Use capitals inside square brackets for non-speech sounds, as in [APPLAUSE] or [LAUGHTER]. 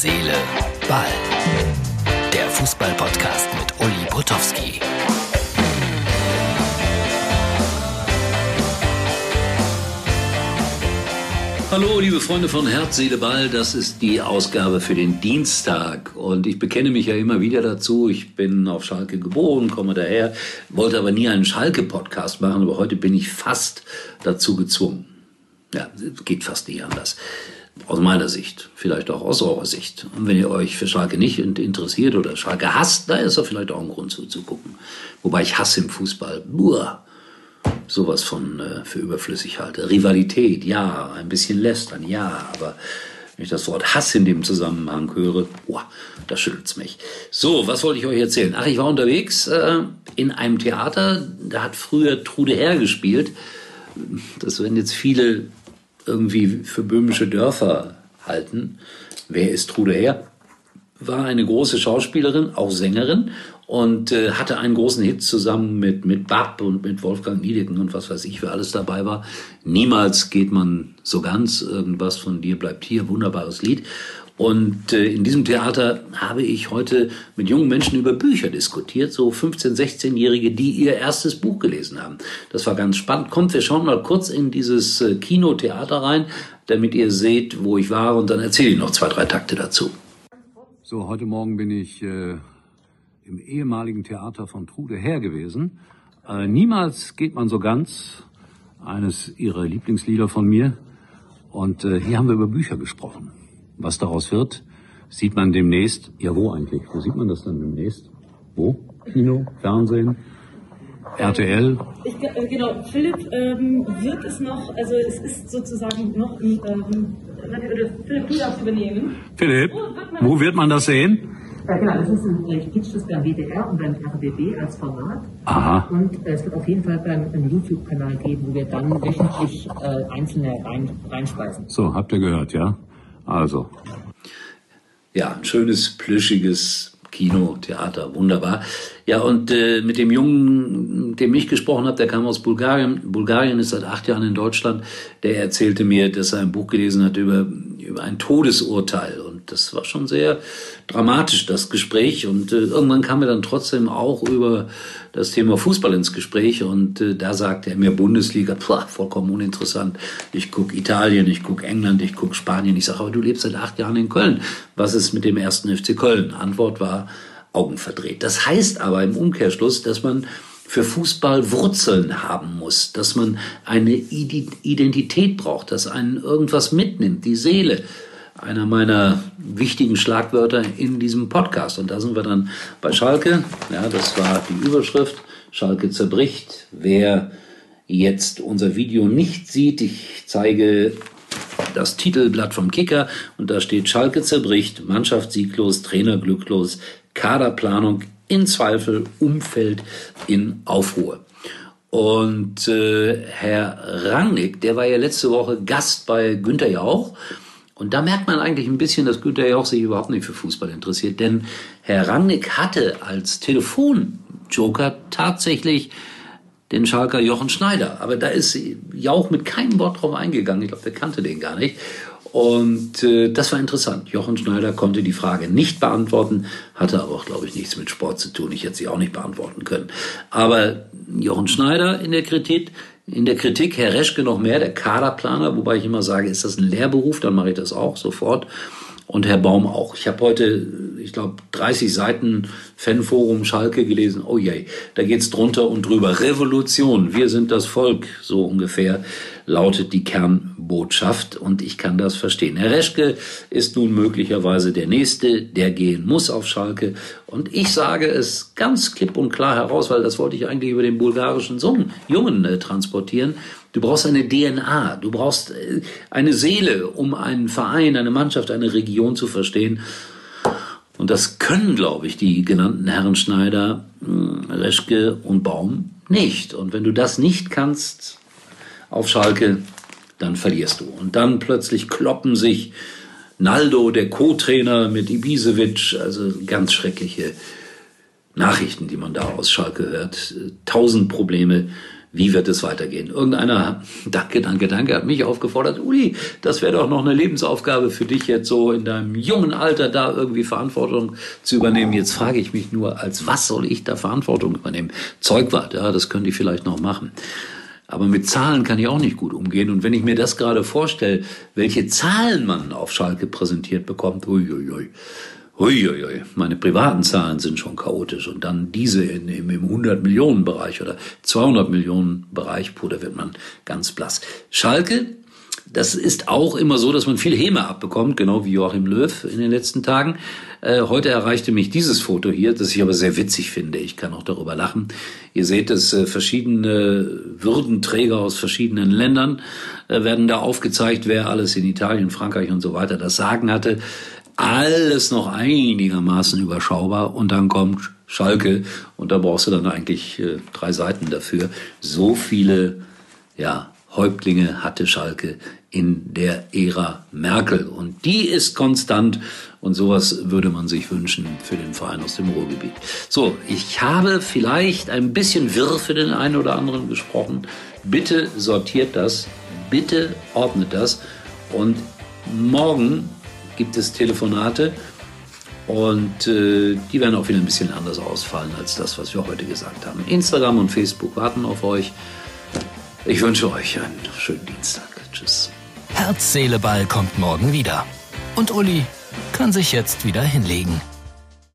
Seele, Ball. Der Fußball-Podcast mit Uli Potowski. Hallo, liebe Freunde von Herz, Seele, Ball. Das ist die Ausgabe für den Dienstag. Und ich bekenne mich ja immer wieder dazu. Ich bin auf Schalke geboren, komme daher, wollte aber nie einen Schalke-Podcast machen. Aber heute bin ich fast dazu gezwungen. Ja, geht fast nicht anders. Aus meiner Sicht, vielleicht auch aus eurer Sicht. Und wenn ihr euch für Schalke nicht interessiert oder Schalke hasst, da ist da vielleicht auch ein Grund zuzugucken. Wobei ich hasse im Fußball. Buah sowas von äh, für überflüssig halte. Rivalität, ja, ein bisschen lästern, ja, aber wenn ich das Wort Hass in dem Zusammenhang höre, boah, da schüttelt's mich. So, was wollte ich euch erzählen? Ach, ich war unterwegs äh, in einem Theater, da hat früher Trude Herr gespielt. Das werden jetzt viele irgendwie für böhmische Dörfer halten. Wer ist Trude Herr? War eine große Schauspielerin, auch Sängerin und äh, hatte einen großen Hit zusammen mit, mit Bab und mit Wolfgang Niedecken und was weiß ich, wer alles dabei war. Niemals geht man so ganz, irgendwas von dir bleibt hier, wunderbares Lied. Und äh, in diesem Theater habe ich heute mit jungen Menschen über Bücher diskutiert, so 15-, 16-Jährige, die ihr erstes Buch gelesen haben. Das war ganz spannend. Kommt, wir schauen mal kurz in dieses äh, Kinotheater rein, damit ihr seht, wo ich war und dann erzähle ich noch zwei, drei Takte dazu. So, heute Morgen bin ich äh, im ehemaligen Theater von Trude Herr gewesen. Äh, niemals geht man so ganz, eines ihrer Lieblingslieder von mir. Und äh, hier haben wir über Bücher gesprochen. Was daraus wird, sieht man demnächst. Ja, wo eigentlich? Wo sieht man das dann demnächst? Wo? Kino, Fernsehen, RTL? Ich, äh, genau, Philipp ähm, wird es noch, also es ist sozusagen noch, ähm, Philipp, du darfst übernehmen. Philipp, wo wird man, wo wird man das sehen? Ja, genau, das ist ein, ich pitch das beim WDR und beim RBB als Format. Aha. Und äh, es wird auf jeden Fall beim einen YouTube-Kanal geben, wo wir dann wöchentlich äh, einzelne rein, reinspeisen. So, habt ihr gehört, ja? Also. Ja, ein schönes, plüschiges Kino, Theater, wunderbar. Ja, und äh, mit dem Jungen, mit dem ich gesprochen habe, der kam aus Bulgarien. Bulgarien ist seit acht Jahren in Deutschland. Der erzählte mir, dass er ein Buch gelesen hat über, über ein Todesurteil. Das war schon sehr dramatisch, das Gespräch. Und äh, irgendwann kam er dann trotzdem auch über das Thema Fußball ins Gespräch. Und äh, da sagte er mir Bundesliga, [LAUGHS] pf, vollkommen uninteressant. Ich gucke Italien, ich gucke England, ich gucke Spanien. Ich sage, aber du lebst seit acht Jahren in Köln. Was ist mit dem ersten FC Köln? Antwort war, Augen verdreht. Das heißt aber im Umkehrschluss, dass man für Fußball Wurzeln haben muss, dass man eine Identität braucht, dass einen irgendwas mitnimmt, die Seele einer meiner wichtigen Schlagwörter in diesem Podcast. Und da sind wir dann bei Schalke. Ja, das war die Überschrift. Schalke zerbricht. Wer jetzt unser Video nicht sieht, ich zeige das Titelblatt vom Kicker und da steht Schalke zerbricht, Mannschaft sieglos, Trainer glücklos, Kaderplanung in Zweifel, Umfeld in Aufruhr. Und äh, Herr Rangnick, der war ja letzte Woche Gast bei Günter Jauch. Und da merkt man eigentlich ein bisschen, dass Günter Jauch sich überhaupt nicht für Fußball interessiert. Denn Herr Rangnick hatte als Telefonjoker tatsächlich den Schalker Jochen Schneider. Aber da ist Jauch mit keinem Wort drauf eingegangen. Ich glaube, der kannte den gar nicht. Und äh, das war interessant. Jochen Schneider konnte die Frage nicht beantworten, hatte aber auch, glaube ich, nichts mit Sport zu tun. Ich hätte sie auch nicht beantworten können. Aber Jochen Schneider in der Kritik, in der Kritik, Herr Reschke noch mehr, der Kaderplaner, wobei ich immer sage, ist das ein Lehrberuf, dann mache ich das auch sofort. Und Herr Baum auch. Ich habe heute, ich glaube, 30 Seiten Fanforum Schalke gelesen. Oh je, da geht's drunter und drüber. Revolution, wir sind das Volk, so ungefähr lautet die Kernbotschaft und ich kann das verstehen. Herr Reschke ist nun möglicherweise der Nächste, der gehen muss auf Schalke und ich sage es ganz klipp und klar heraus, weil das wollte ich eigentlich über den bulgarischen Sohn, Jungen äh, transportieren. Du brauchst eine DNA, du brauchst äh, eine Seele, um einen Verein, eine Mannschaft, eine Region zu verstehen. Und das können, glaube ich, die genannten Herren Schneider, hm, Reschke und Baum nicht. Und wenn du das nicht kannst, auf Schalke, dann verlierst du. Und dann plötzlich kloppen sich Naldo, der Co-Trainer mit Ibisevic, also ganz schreckliche Nachrichten, die man da aus Schalke hört. Tausend Probleme, Wie wird es weitergehen? Irgendeiner, danke, danke, danke, hat mich aufgefordert, Uli, das wäre doch noch eine Lebensaufgabe für dich jetzt so in deinem jungen Alter da irgendwie Verantwortung zu übernehmen. Jetzt frage ich mich nur, als was soll ich da Verantwortung übernehmen? Zeugwart, ja, das können die vielleicht noch machen. Aber mit Zahlen kann ich auch nicht gut umgehen. Und wenn ich mir das gerade vorstelle, welche Zahlen man auf Schalke präsentiert bekommt, uiuiui. Uiuiui, meine privaten Zahlen sind schon chaotisch und dann diese in, im, im 100 Millionen Bereich oder 200 Millionen Bereich, puh, da wird man ganz blass. Schalke das ist auch immer so, dass man viel Häme abbekommt, genau wie Joachim Löw in den letzten Tagen. Äh, heute erreichte mich dieses Foto hier, das ich aber sehr witzig finde. Ich kann auch darüber lachen. Ihr seht es, äh, verschiedene Würdenträger aus verschiedenen Ländern äh, werden da aufgezeigt, wer alles in Italien, Frankreich und so weiter das Sagen hatte. Alles noch einigermaßen überschaubar und dann kommt Schalke und da brauchst du dann eigentlich äh, drei Seiten dafür. So viele, ja, Häuptlinge hatte Schalke in der Ära Merkel. Und die ist konstant. Und sowas würde man sich wünschen für den Verein aus dem Ruhrgebiet. So, ich habe vielleicht ein bisschen wirr für den einen oder anderen gesprochen. Bitte sortiert das. Bitte ordnet das. Und morgen gibt es Telefonate. Und äh, die werden auch wieder ein bisschen anders ausfallen als das, was wir heute gesagt haben. Instagram und Facebook warten auf euch. Ich wünsche euch einen schönen Dienstag. Tschüss. Herz, Seele, Ball kommt morgen wieder. Und Uli kann sich jetzt wieder hinlegen.